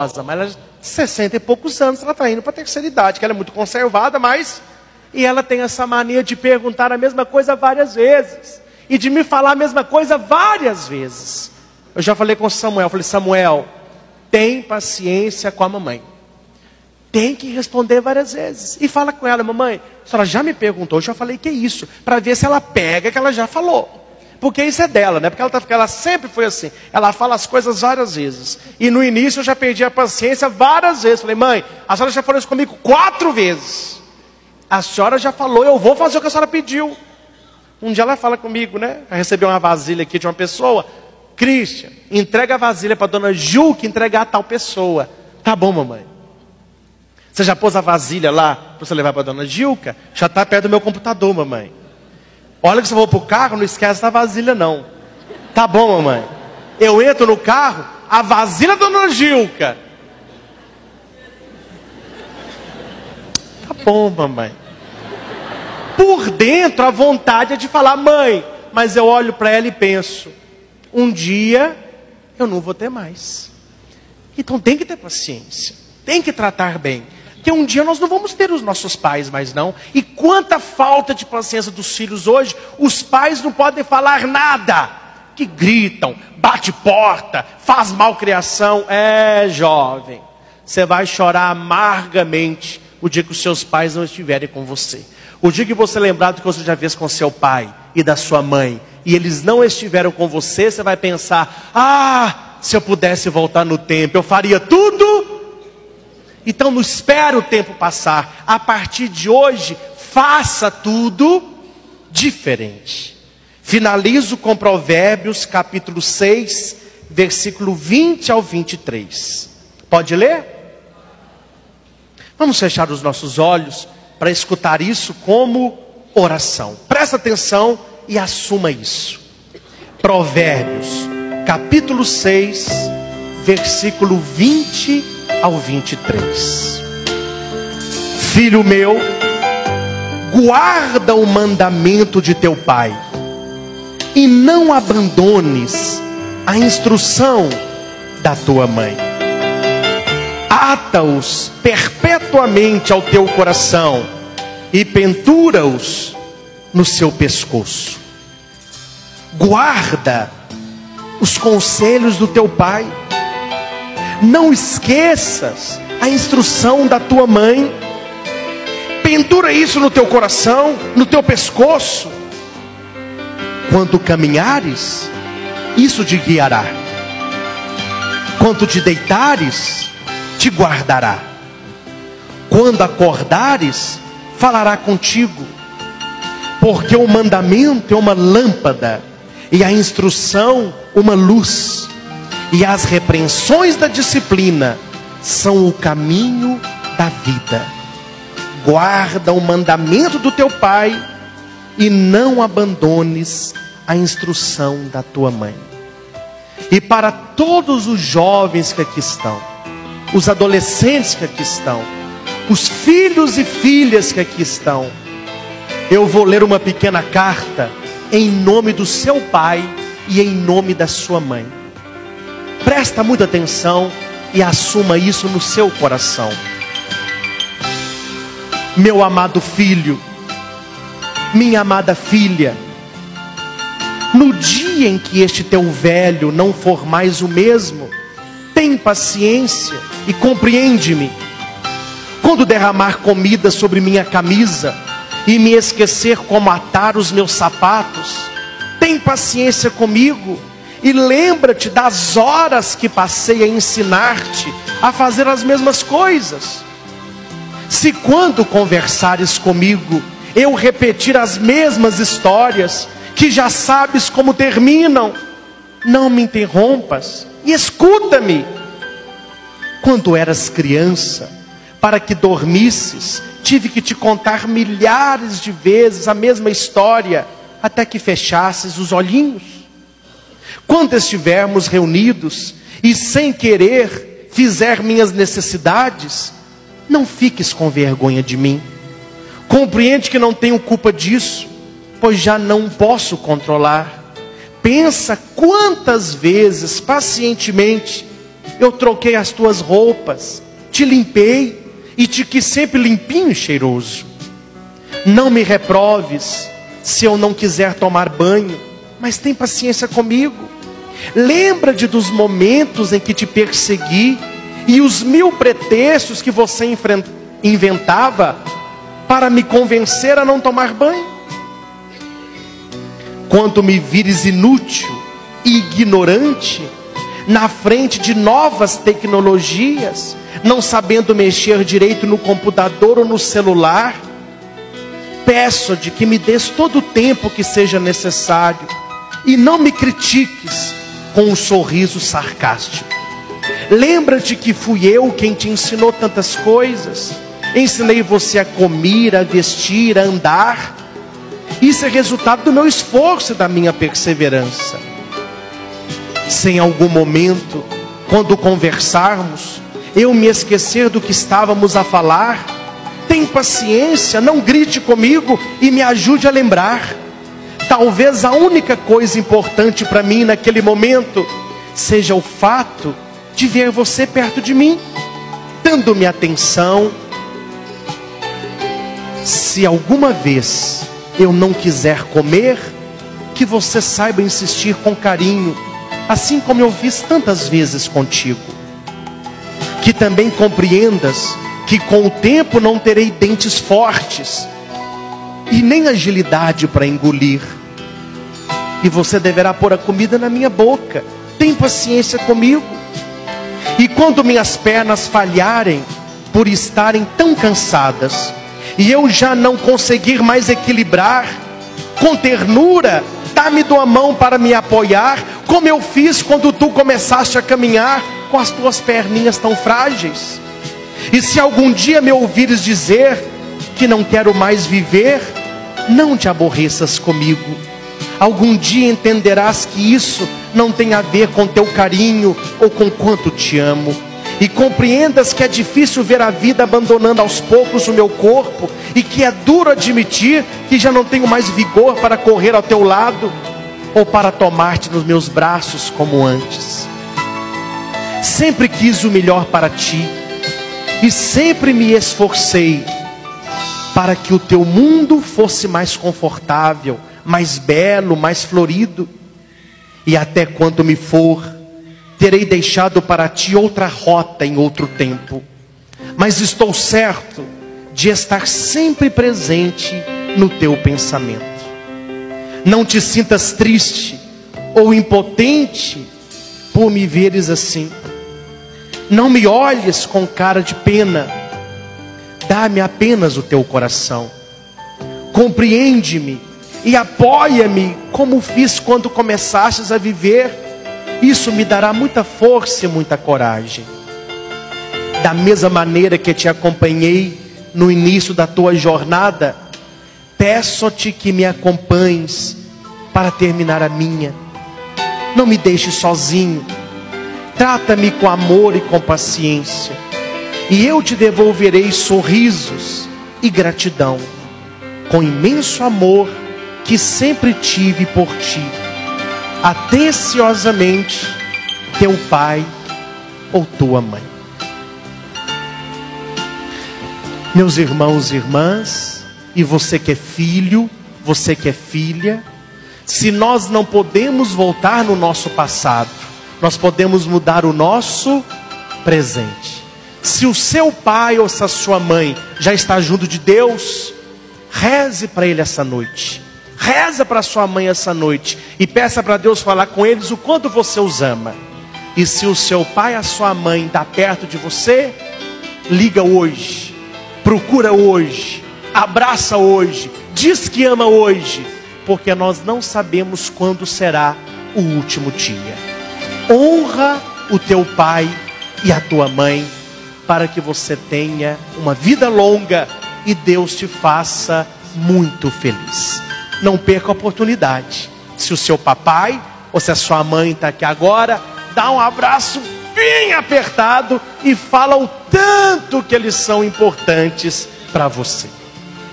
mas ela 60 e poucos anos, ela está indo para a terceira idade, que ela é muito conservada, mas e ela tem essa mania de perguntar a mesma coisa várias vezes e de me falar a mesma coisa várias vezes. Eu já falei com Samuel, falei Samuel, tem paciência com a mamãe. Tem que responder várias vezes. E fala com ela, mamãe, a senhora já me perguntou, eu já falei que é isso, para ver se ela pega que ela já falou. Porque isso é dela, né? Porque ela, tá, ela sempre foi assim. Ela fala as coisas várias vezes. E no início eu já perdi a paciência várias vezes. Falei, mãe, a senhora já falou isso comigo quatro vezes. A senhora já falou, eu vou fazer o que a senhora pediu. Um dia ela fala comigo, né? Recebeu uma vasilha aqui de uma pessoa. Christian, entrega a vasilha para dona Ju que entregar a tal pessoa. Tá bom, mamãe. Você já pôs a vasilha lá para você levar para dona Gilca? Já está perto do meu computador, mamãe. Olha que se eu vou para o carro, não esquece da vasilha, não. Tá bom, mamãe. Eu entro no carro, a vasilha da dona Gilca. Tá bom, mamãe. Por dentro, a vontade é de falar, mãe. Mas eu olho para ela e penso: um dia eu não vou ter mais. Então tem que ter paciência, tem que tratar bem. Porque um dia nós não vamos ter os nossos pais mais não. E quanta falta de paciência dos filhos hoje, os pais não podem falar nada. Que gritam, bate porta, faz malcriação. É, jovem, você vai chorar amargamente o dia que os seus pais não estiverem com você. O dia que você lembrar do que você já fez com seu pai e da sua mãe, e eles não estiveram com você, você vai pensar: ah, se eu pudesse voltar no tempo, eu faria tudo então não espere o tempo passar. A partir de hoje, faça tudo diferente. Finalizo com Provérbios capítulo 6, versículo 20 ao 23. Pode ler? Vamos fechar os nossos olhos para escutar isso como oração. Presta atenção e assuma isso. Provérbios, capítulo 6, versículo 20 ao 23. Filho meu, guarda o mandamento de teu pai e não abandones a instrução da tua mãe. Ata-os perpetuamente ao teu coração e pentura-os no seu pescoço. Guarda os conselhos do teu pai não esqueças a instrução da tua mãe. Pendura isso no teu coração, no teu pescoço. Quando caminhares, isso te guiará. Quando te deitares, te guardará. Quando acordares, falará contigo. Porque o mandamento é uma lâmpada e a instrução uma luz e as repreensões da disciplina são o caminho da vida. Guarda o mandamento do teu pai e não abandones a instrução da tua mãe. E para todos os jovens que aqui estão, os adolescentes que aqui estão, os filhos e filhas que aqui estão, eu vou ler uma pequena carta em nome do seu pai e em nome da sua mãe. Presta muita atenção e assuma isso no seu coração. Meu amado filho, minha amada filha, no dia em que este teu velho não for mais o mesmo, tem paciência e compreende-me. Quando derramar comida sobre minha camisa e me esquecer como atar os meus sapatos, tem paciência comigo e lembra-te das horas que passei a ensinar-te a fazer as mesmas coisas. Se quando conversares comigo, eu repetir as mesmas histórias, que já sabes como terminam, não me interrompas e escuta-me. Quando eras criança, para que dormisses, tive que te contar milhares de vezes a mesma história, até que fechasses os olhinhos. Quando estivermos reunidos e sem querer fizer minhas necessidades, não fiques com vergonha de mim. Compreende que não tenho culpa disso, pois já não posso controlar. Pensa quantas vezes, pacientemente, eu troquei as tuas roupas, te limpei e te quis sempre limpinho e cheiroso. Não me reproves se eu não quiser tomar banho, mas tem paciência comigo. Lembra-te dos momentos em que te persegui e os mil pretextos que você inventava para me convencer a não tomar banho. Quando me vires inútil e ignorante, na frente de novas tecnologias, não sabendo mexer direito no computador ou no celular, peço-te que me des todo o tempo que seja necessário e não me critiques com um sorriso sarcástico. Lembra-te que fui eu quem te ensinou tantas coisas. Ensinei você a comer, a vestir, a andar. Isso é resultado do meu esforço e da minha perseverança sem algum momento, quando conversarmos, eu me esquecer do que estávamos a falar. Tem paciência, não grite comigo e me ajude a lembrar. Talvez a única coisa importante para mim naquele momento seja o fato de ver você perto de mim, dando-me atenção. Se alguma vez eu não quiser comer, que você saiba insistir com carinho assim como eu fiz tantas vezes contigo. Que também compreendas que com o tempo não terei dentes fortes e nem agilidade para engolir. E você deverá pôr a comida na minha boca. Tem paciência comigo. E quando minhas pernas falharem por estarem tão cansadas, e eu já não conseguir mais equilibrar, com ternura Dá-me tua mão para me apoiar, como eu fiz quando tu começaste a caminhar com as tuas perninhas tão frágeis. E se algum dia me ouvires dizer que não quero mais viver, não te aborreças comigo. Algum dia entenderás que isso não tem a ver com teu carinho ou com quanto te amo e compreendas que é difícil ver a vida abandonando aos poucos o meu corpo, e que é duro admitir que já não tenho mais vigor para correr ao teu lado, ou para tomar-te nos meus braços como antes. Sempre quis o melhor para ti, e sempre me esforcei para que o teu mundo fosse mais confortável, mais belo, mais florido, e até quanto me for, terei deixado para ti outra rota em outro tempo, mas estou certo de estar sempre presente no teu pensamento. Não te sintas triste ou impotente por me veres assim. Não me olhes com cara de pena. Dá-me apenas o teu coração. Compreende-me e apoia-me como fiz quando começastes a viver isso me dará muita força e muita coragem. Da mesma maneira que te acompanhei no início da tua jornada, peço-te que me acompanhes para terminar a minha. Não me deixe sozinho. Trata-me com amor e com paciência, e eu te devolverei sorrisos e gratidão, com imenso amor que sempre tive por ti atenciosamente teu pai ou tua mãe. Meus irmãos e irmãs, e você que é filho, você que é filha, se nós não podemos voltar no nosso passado, nós podemos mudar o nosso presente. Se o seu pai ou se a sua mãe já está junto de Deus, reze para ele essa noite. Reza para sua mãe essa noite e peça para Deus falar com eles o quanto você os ama. E se o seu pai, a sua mãe está perto de você, liga hoje, procura hoje, abraça hoje, diz que ama hoje, porque nós não sabemos quando será o último dia. Honra o teu pai e a tua mãe, para que você tenha uma vida longa e Deus te faça muito feliz não perca a oportunidade. Se o seu papai ou se a sua mãe está aqui agora, dá um abraço bem apertado e fala o tanto que eles são importantes para você.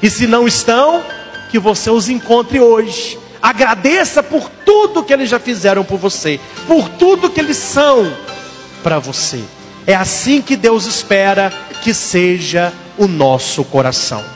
E se não estão, que você os encontre hoje. Agradeça por tudo que eles já fizeram por você, por tudo que eles são. para você. É assim que Deus espera que seja o nosso coração.